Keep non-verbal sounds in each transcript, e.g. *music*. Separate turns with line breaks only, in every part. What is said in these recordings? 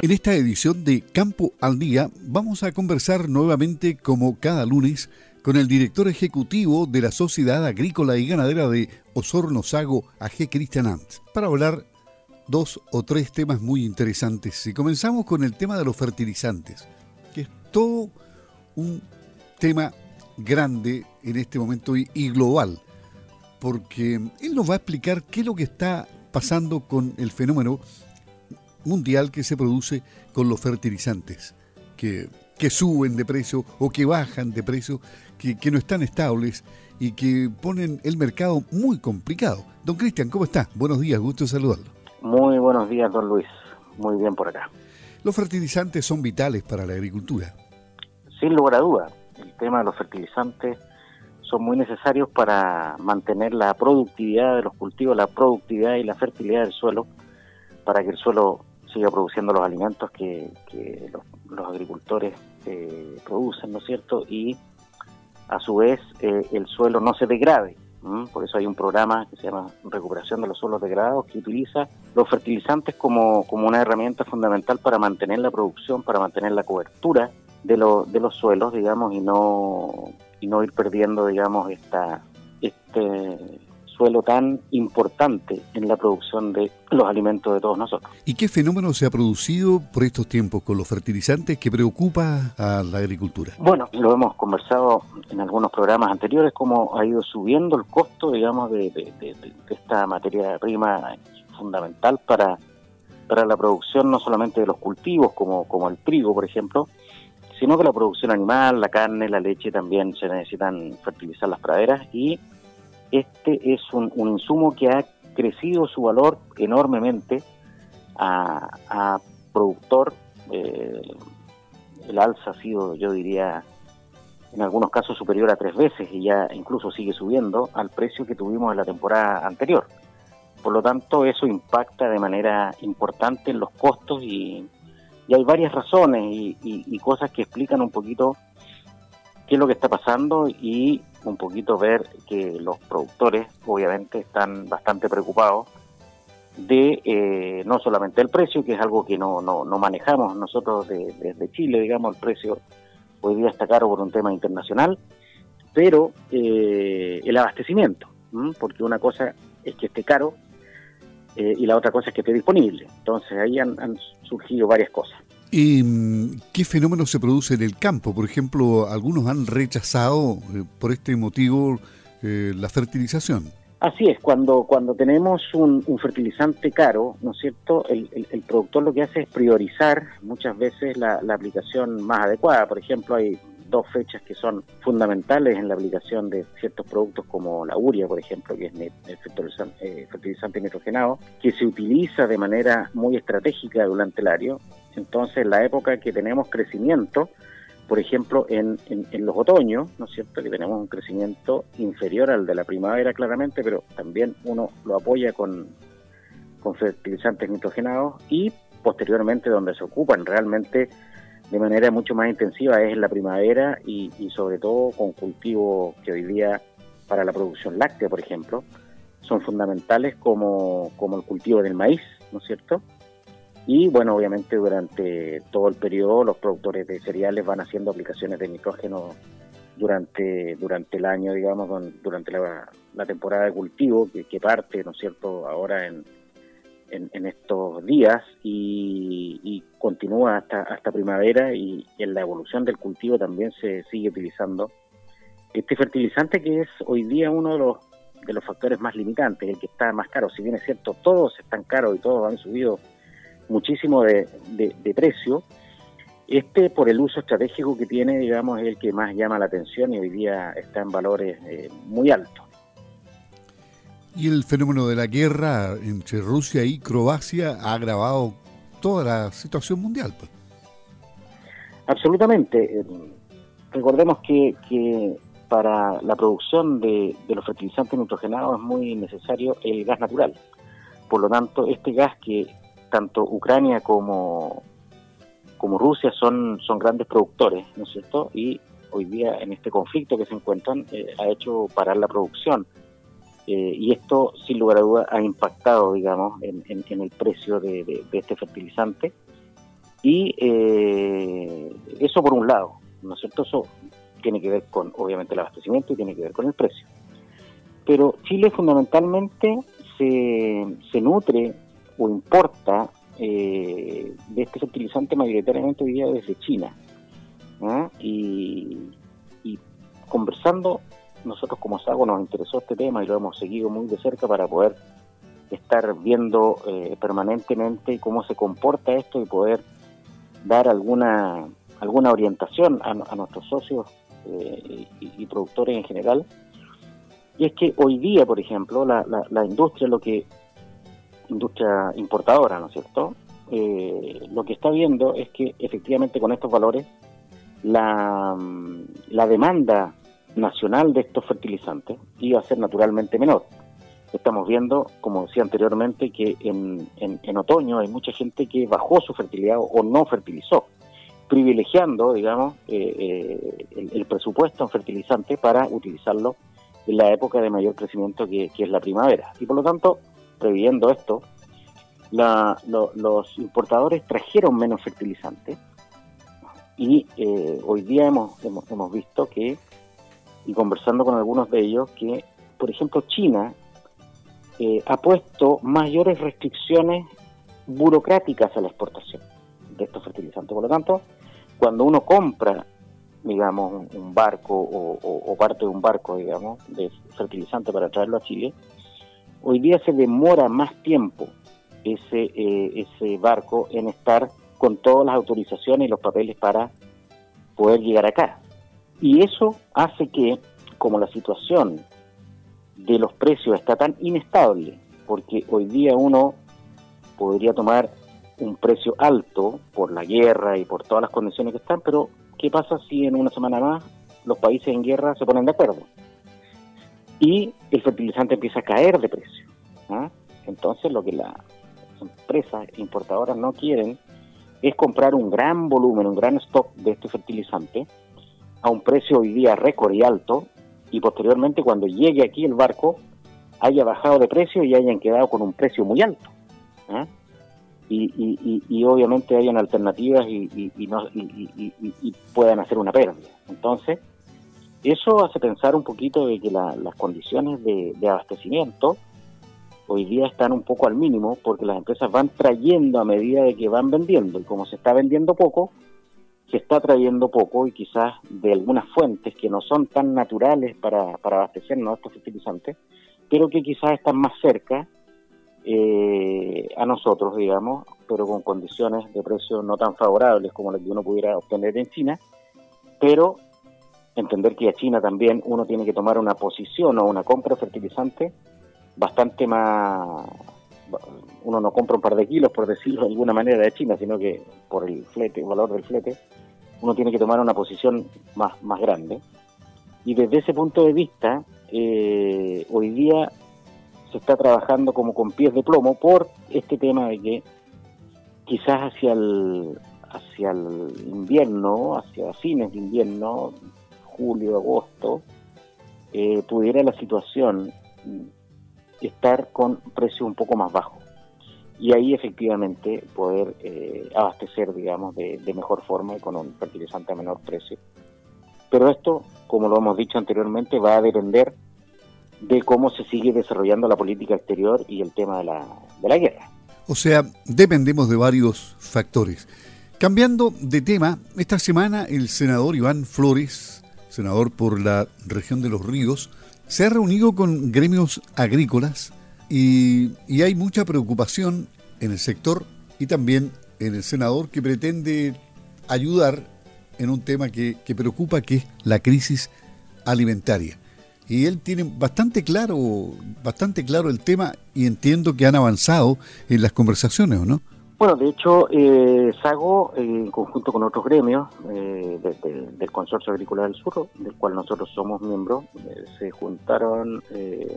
En esta edición de Campo al Día vamos a conversar nuevamente como cada lunes con el director ejecutivo de la Sociedad Agrícola y Ganadera de Osorno Sago, AG Cristian Ants, para hablar dos o tres temas muy interesantes. Y comenzamos con el tema de los fertilizantes, que es todo un tema grande en este momento y, y global, porque él nos va a explicar qué es lo que está pasando con el fenómeno mundial que se produce con los fertilizantes, que, que suben de precio o que bajan de precio, que, que no están estables y que ponen el mercado muy complicado. Don Cristian, ¿cómo está? Buenos días, gusto saludarlo.
Muy buenos días, don Luis. Muy bien por acá.
Los fertilizantes son vitales para la agricultura.
Sin lugar a duda, el tema de los fertilizantes son muy necesarios para mantener la productividad de los cultivos, la productividad y la fertilidad del suelo, para que el suelo siga produciendo los alimentos que, los, agricultores eh, producen, ¿no es cierto? Y a su vez eh, el suelo no se degrade. Por eso hay un programa que se llama Recuperación de los Suelos Degradados que utiliza los fertilizantes como, como una herramienta fundamental para mantener la producción, para mantener la cobertura de, de los suelos, digamos, y no, y no ir perdiendo, digamos, esta, este suelo tan importante en la producción de los alimentos de todos nosotros.
¿Y qué fenómeno se ha producido por estos tiempos con los fertilizantes que preocupa a la agricultura?
Bueno, lo hemos conversado en algunos programas anteriores, cómo ha ido subiendo el costo, digamos, de, de esta materia prima fundamental para, para la producción no solamente de los cultivos, como, como el trigo, por ejemplo, sino que la producción animal, la carne, la leche también se necesitan fertilizar las praderas y este es un, insumo que ha crecido su valor enormemente a, productor. Eh, el alza ha sido, yo diría, en algunos casos superior a tres veces y ya incluso sigue subiendo al precio que tuvimos en la temporada anterior. Por lo tanto, eso impacta de manera importante en los costos y, hay varias razones y, cosas que explican un poquito qué es lo que está pasando y un poquito ver que los productores obviamente están bastante preocupados de eh, no solamente el precio, que es algo que no, no, manejamos nosotros desde Chile, digamos, el precio hoy día está caro por un tema internacional, pero eh, el abastecimiento, porque una cosa es que esté caro eh, y la otra cosa es que esté disponible. Entonces ahí han surgido varias cosas.
¿Y mm, qué fenómeno se produce en el campo? Por ejemplo, algunos han rechazado eh, por este motivo eh, la fertilización.
Así es, cuando, cuando tenemos un, fertilizante caro, ¿no es cierto? El, productor lo que hace es priorizar muchas veces la, aplicación más adecuada. Por ejemplo, hay dos fechas que son fundamentales en la aplicación de ciertos productos como la uria, por ejemplo, que es el fertilizante, fertilizante nitrogenado, que se utiliza de manera muy estratégica durante el año entonces, la época que tenemos crecimiento, por ejemplo, en, en, los otoños, ¿no es cierto?, que tenemos un crecimiento inferior al de la primavera, claramente, pero también uno lo apoya con, con fertilizantes nitrogenados y posteriormente donde se ocupan realmente de manera mucho más intensiva es en la primavera y, y sobre todo con cultivos que hoy día para la producción láctea, por ejemplo, son fundamentales como, como el cultivo del maíz, ¿no es cierto?, y bueno, obviamente durante todo el periodo los productores de cereales van haciendo aplicaciones de nitrógeno durante, durante el año, digamos, durante la, temporada de cultivo que, parte, ¿no es cierto?, ahora en, en, estos días y, continúa hasta, hasta primavera y, en la evolución del cultivo también se sigue utilizando este fertilizante que es hoy día uno de los de los factores más limitantes, el que está más caro. Si bien es cierto, todos están caros y todos han subido muchísimo de, precio. Este, por el uso estratégico que tiene, digamos, es el que más llama la atención y hoy día está en valores eh, muy altos.
Y el fenómeno de la guerra entre Rusia y Croacia ha agravado toda la situación mundial. Pues.
Absolutamente. Eh, recordemos que, que, para la producción de, los fertilizantes nitrogenados es muy necesario el gas natural. Por lo tanto, este gas que tanto Ucrania como, como Rusia son, son grandes productores, ¿no es cierto? Y hoy día en este conflicto que se encuentran eh, ha hecho parar la producción. Eh, y esto, sin lugar a dudas, ha impactado, digamos, en, el precio de, este fertilizante. Y eh, eso por un lado, ¿no es cierto? Eso tiene que ver con, obviamente, el abastecimiento y tiene que ver con el precio. Pero Chile fundamentalmente se, se nutre o importa eh, de este fertilizante mayoritariamente hoy día desde China. Y, conversando, nosotros como SAGO nos interesó este tema y lo hemos seguido muy de cerca para poder estar viendo eh, permanentemente cómo se comporta esto y poder dar alguna alguna orientación a, nuestros socios eh, y, productores en general. Y es que hoy día, por ejemplo, la, la, industria, lo que industria importadora, ¿no es cierto? Eh, lo que está viendo es que efectivamente con estos valores la, la demanda nacional de estos fertilizantes iba a ser naturalmente menor. Estamos viendo, como decía anteriormente, que en, en, otoño hay mucha gente que bajó su fertilidad o no fertilizó, privilegiando, digamos, eh, eh, el, presupuesto en fertilizante para utilizarlo en la época de mayor crecimiento que, es la primavera. Y por lo tanto, previendo esto, los importadores trajeron menos fertilizantes y eh, hoy día hemos, hemos, hemos visto que, y conversando con algunos de ellos, que, por ejemplo, China eh, ha puesto mayores restricciones burocráticas a la exportación de estos fertilizantes. Por lo tanto, cuando uno compra, digamos, un barco o, parte de un barco, digamos, de fertilizante para traerlo a Chile, hoy día se demora más tiempo ese, eh, ese barco en estar con todas las autorizaciones y los papeles para poder llegar acá. Y eso hace que, como la situación de los precios está tan inestable, porque hoy día uno podría tomar un precio alto por la guerra y por todas las condiciones que están, pero ¿qué pasa si en una semana más los países en guerra se ponen de acuerdo? Y el fertilizante empieza a caer de precio. ¿ah? Entonces lo que las empresas importadoras no quieren es comprar un gran volumen, un gran stock de este fertilizante a un precio hoy día récord y alto y posteriormente cuando llegue aquí el barco haya bajado de precio y hayan quedado con un precio muy alto. ¿ah? Y, obviamente hayan alternativas y, no, y, puedan hacer una pérdida. Entonces, eso hace pensar un poquito de que las condiciones de abastecimiento hoy día están un poco al mínimo porque las empresas van trayendo a medida de que van vendiendo y como se está vendiendo poco, se está trayendo poco y quizás de algunas fuentes que no son tan naturales para, para abastecernos estos fertilizantes, pero que quizás están más cerca eh, a nosotros, digamos, pero con condiciones de precio no tan favorables como las que uno pudiera obtener en China, pero entender que a China también uno tiene que tomar una posición o una compra de fertilizante bastante más uno no compra un par de kilos, por decirlo de alguna manera, de China, sino que por el flete, el valor del flete, uno tiene que tomar una posición más, más grande. Y desde ese punto de vista, eh, hoy día se está trabajando como con pies de plomo por este tema de que quizás hacia el, hacia el invierno, hacia fines de invierno, julio, agosto, eh, pudiera la situación estar con precios un poco más bajos y ahí efectivamente poder eh, abastecer, digamos, de, mejor forma y con un fertilizante a menor precio. Pero esto, como lo hemos dicho anteriormente, va a depender de cómo se sigue desarrollando la política exterior y el tema de la, de la guerra.
O sea, dependemos de varios factores. Cambiando de tema, esta semana el senador Iván Flores, senador por la región de los ríos, se ha reunido con gremios agrícolas y, hay mucha preocupación en el sector y también en el senador que pretende ayudar en un tema que, que preocupa, que es la crisis alimentaria. Y él tiene bastante claro, bastante claro el tema y entiendo que han avanzado en las conversaciones, ¿o no?
Bueno, de hecho, eh, SAGO, en conjunto con otros gremios eh, del Consorcio Agrícola del Sur, del cual nosotros somos miembros, eh, se juntaron eh,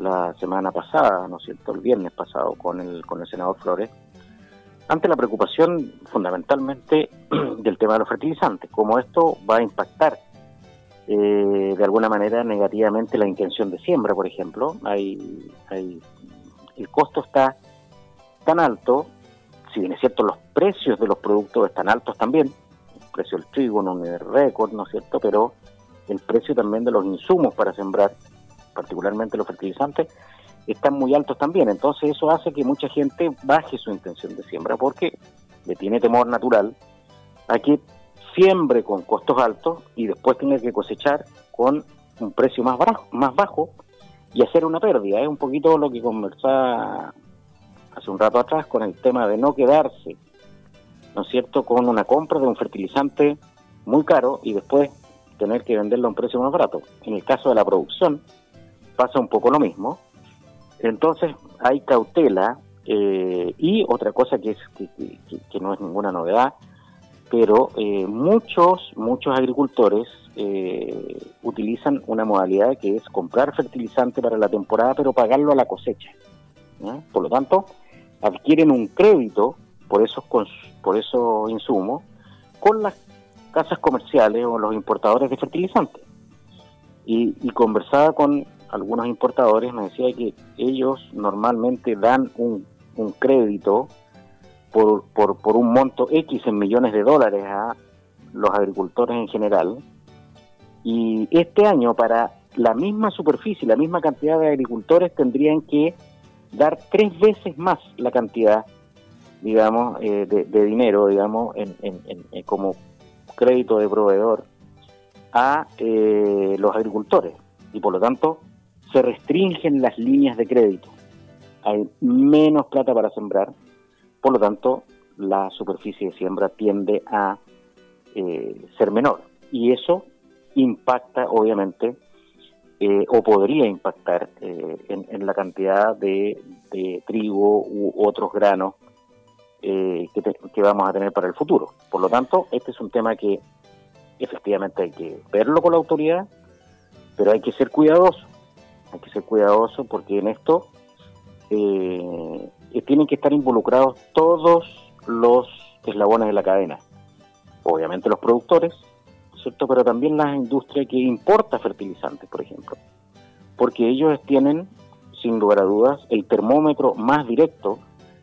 la semana pasada, ¿no es cierto?, el viernes pasado con el, con el senador Flores, ante la preocupación fundamentalmente *clears throat* del tema de los fertilizantes, como esto va a impactar eh, de alguna manera negativamente la intención de siembra, por ejemplo. Hay, hay, el costo está tan alto si bien es cierto, los precios de los productos están altos también, el precio del trigo no es récord, ¿no es cierto?, pero el precio también de los insumos para sembrar, particularmente los fertilizantes, están muy altos también. Entonces eso hace que mucha gente baje su intención de siembra porque le tiene temor natural a que siembre con costos altos y después tenga que cosechar con un precio más bajo, más bajo y hacer una pérdida. Es un poquito lo que conversaba hace un rato atrás con el tema de no quedarse, ¿no es cierto?, con una compra de un fertilizante muy caro y después tener que venderlo a un precio más barato. En el caso de la producción pasa un poco lo mismo. Entonces hay cautela eh, y otra cosa que, es, que, no es ninguna novedad, pero eh, muchos, muchos agricultores eh, utilizan una modalidad que es comprar fertilizante para la temporada, pero pagarlo a la cosecha. Por lo tanto, adquieren un crédito por esos, por esos insumos con las casas comerciales o los importadores de fertilizantes. Y, y conversaba con algunos importadores, me decía que ellos normalmente dan un, un crédito por, por, por un monto X en millones de dólares a los agricultores en general. Y este año para la misma superficie, la misma cantidad de agricultores tendrían que dar tres veces más la cantidad, digamos, eh, de, dinero, digamos, en, en, como crédito de proveedor a eh, los agricultores. Y por lo tanto, se restringen las líneas de crédito. Hay menos plata para sembrar, por lo tanto, la superficie de siembra tiende a eh, ser menor. Y eso impacta, obviamente, eh, o podría impactar eh, en, la cantidad de, trigo u otros granos que, que, vamos a tener para el futuro. Por lo tanto, este es un tema que efectivamente hay que verlo con la autoridad, pero hay que ser cuidadoso hay que ser cuidadoso porque en esto eh, tienen que estar involucrados todos los eslabones de la cadena. Obviamente los productores, ¿cierto? Pero también la industria que importa fertilizantes, por ejemplo. Porque ellos tienen, sin lugar a dudas, el termómetro más directo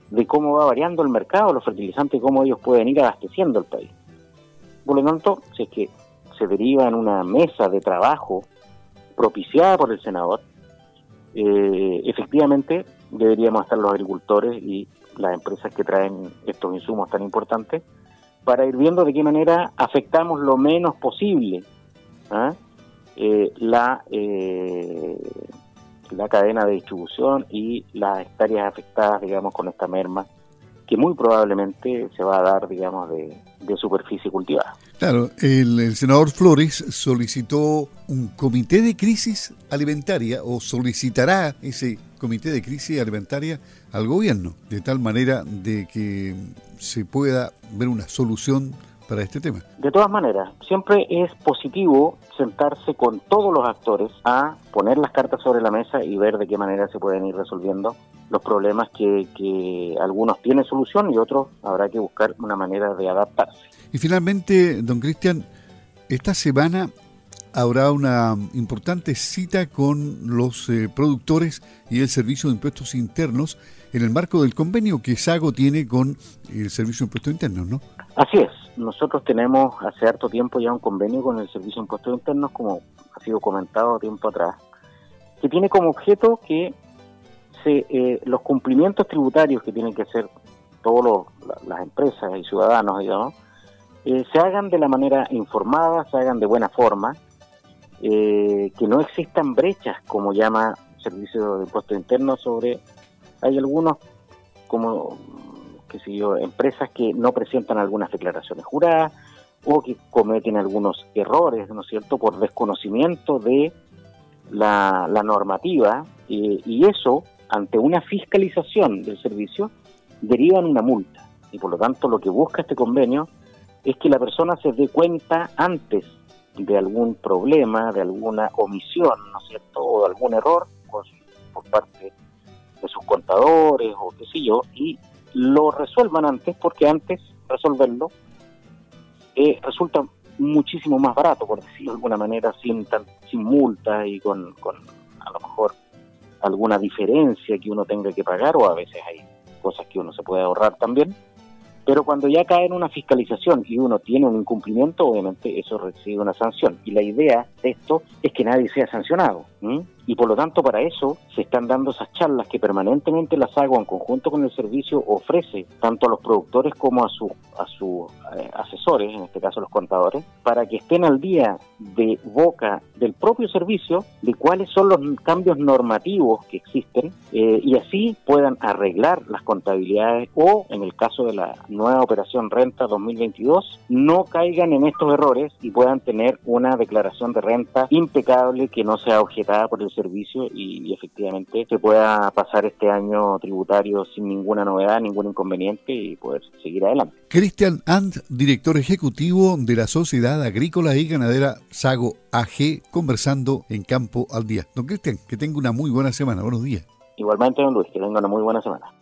de cómo va variando el mercado, los fertilizantes cómo ellos pueden ir abasteciendo el país. Por lo tanto, si es que se deriva en una mesa de trabajo propiciada por el senador, eh, efectivamente deberíamos estar los agricultores y las empresas que traen estos insumos tan importantes para ir viendo de qué manera afectamos lo menos posible ¿ah? eh, la, eh, la cadena de distribución y las hectáreas afectadas, digamos, con esta merma que muy probablemente se va a dar, digamos, de, superficie cultivada.
Claro, el, senador Flores solicitó un comité de crisis alimentaria o solicitará ese comité de crisis alimentaria al gobierno, de tal manera de que se pueda ver una solución para este tema.
De todas maneras, siempre es positivo sentarse con todos los actores a poner las cartas sobre la mesa y ver de qué manera se pueden ir resolviendo los problemas que, que algunos tienen solución y otros habrá que buscar una manera de adaptarse.
Y finalmente, don Cristian, esta semana habrá una importante cita con los eh, productores y el Servicio de Impuestos Internos en el marco del convenio que SAGO tiene con el Servicio de Impuestos Internos, ¿no?
Así es. Nosotros tenemos hace harto tiempo ya un convenio con el Servicio de Impuestos Internos, como ha sido comentado tiempo atrás, que tiene como objeto que eh, los cumplimientos tributarios que tienen que hacer todas las empresas y ciudadanos, digamos, eh, se hagan de la manera informada, se hagan de buena forma, eh, que no existan brechas, como llama Servicio de Impuestos Internos, sobre, hay algunos, como, qué sé yo, empresas que no presentan algunas declaraciones juradas o que cometen algunos errores, ¿no es cierto?, por desconocimiento de la, normativa, y eso ante una fiscalización del servicio, derivan una multa. Y por lo tanto lo que busca este convenio es que la persona se dé cuenta antes de algún problema, de alguna omisión, ¿no es cierto?, o de algún error por, parte de sus contadores o qué sé yo, y lo resuelvan antes, porque antes resolverlo eh, resulta muchísimo más barato, por decirlo de alguna manera, sin, tan, sin multa y con, con a lo mejor alguna diferencia que uno tenga que pagar o a veces hay cosas que uno se puede ahorrar también. Pero cuando ya cae en una fiscalización y uno tiene un incumplimiento, obviamente eso recibe una sanción. Y la idea de esto es que nadie sea sancionado y por lo tanto para eso se están dando esas charlas que permanentemente la SAGO en conjunto con el servicio ofrece tanto a los productores como a sus a sus eh, asesores, en este caso los contadores, para que estén al día de boca del propio servicio de cuáles son los cambios normativos que existen eh, y así puedan arreglar las contabilidades o en el caso de la nueva operación renta 2022 no caigan en estos errores y puedan tener una declaración de renta impecable que no sea objetada por el servicio y, efectivamente se pueda pasar este año tributario sin ninguna novedad, ningún inconveniente y poder seguir adelante.
Cristian And, director ejecutivo de la Sociedad Agrícola y Ganadera Sago AG, conversando en Campo al Día. Don Cristian, que tenga una muy buena semana. Buenos días.
Igualmente, don Luis, que tenga una muy buena semana.